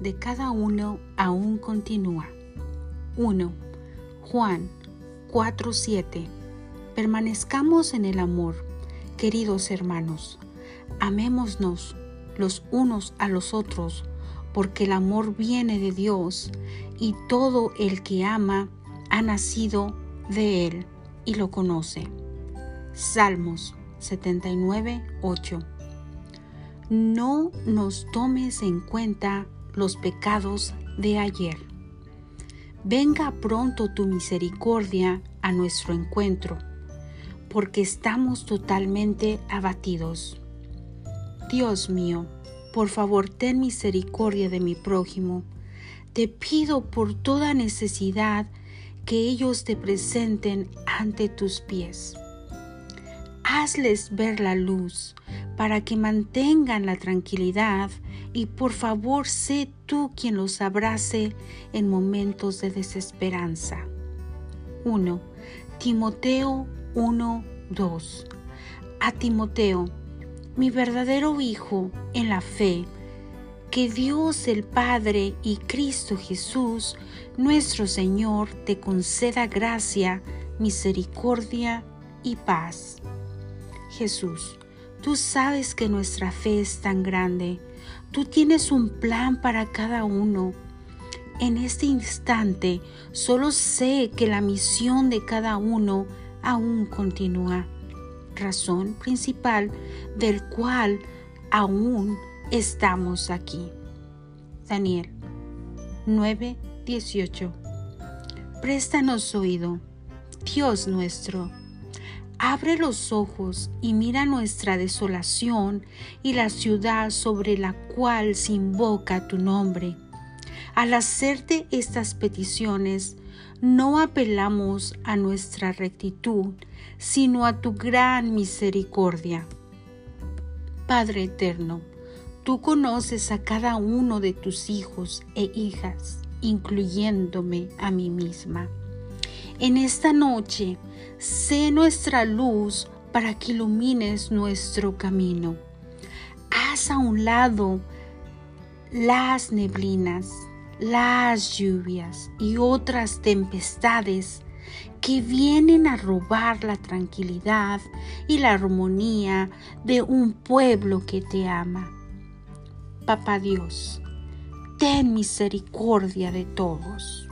de cada uno aún continúa. 1. Juan 4:7 Permanezcamos en el amor, queridos hermanos. Amémonos los unos a los otros, porque el amor viene de Dios y todo el que ama ha nacido de Él y lo conoce. Salmos 79, 8. No nos tomes en cuenta los pecados de ayer. Venga pronto tu misericordia a nuestro encuentro, porque estamos totalmente abatidos. Dios mío, por favor ten misericordia de mi prójimo. Te pido por toda necesidad que ellos te presenten ante tus pies. Hazles ver la luz para que mantengan la tranquilidad y por favor sé tú quien los abrace en momentos de desesperanza. 1. Timoteo 1, 2. A Timoteo, mi verdadero hijo en la fe, que Dios el Padre y Cristo Jesús, nuestro Señor, te conceda gracia, misericordia y paz. Jesús, tú sabes que nuestra fe es tan grande. Tú tienes un plan para cada uno. En este instante solo sé que la misión de cada uno aún continúa, razón principal del cual aún estamos aquí. Daniel 9:18 Préstanos oído, Dios nuestro. Abre los ojos y mira nuestra desolación y la ciudad sobre la cual se invoca tu nombre. Al hacerte estas peticiones, no apelamos a nuestra rectitud, sino a tu gran misericordia. Padre eterno, Tú conoces a cada uno de tus hijos e hijas, incluyéndome a mí misma. En esta noche, sé nuestra luz para que ilumines nuestro camino. Haz a un lado las neblinas, las lluvias y otras tempestades que vienen a robar la tranquilidad y la armonía de un pueblo que te ama. Papá Dios, ten misericordia de todos.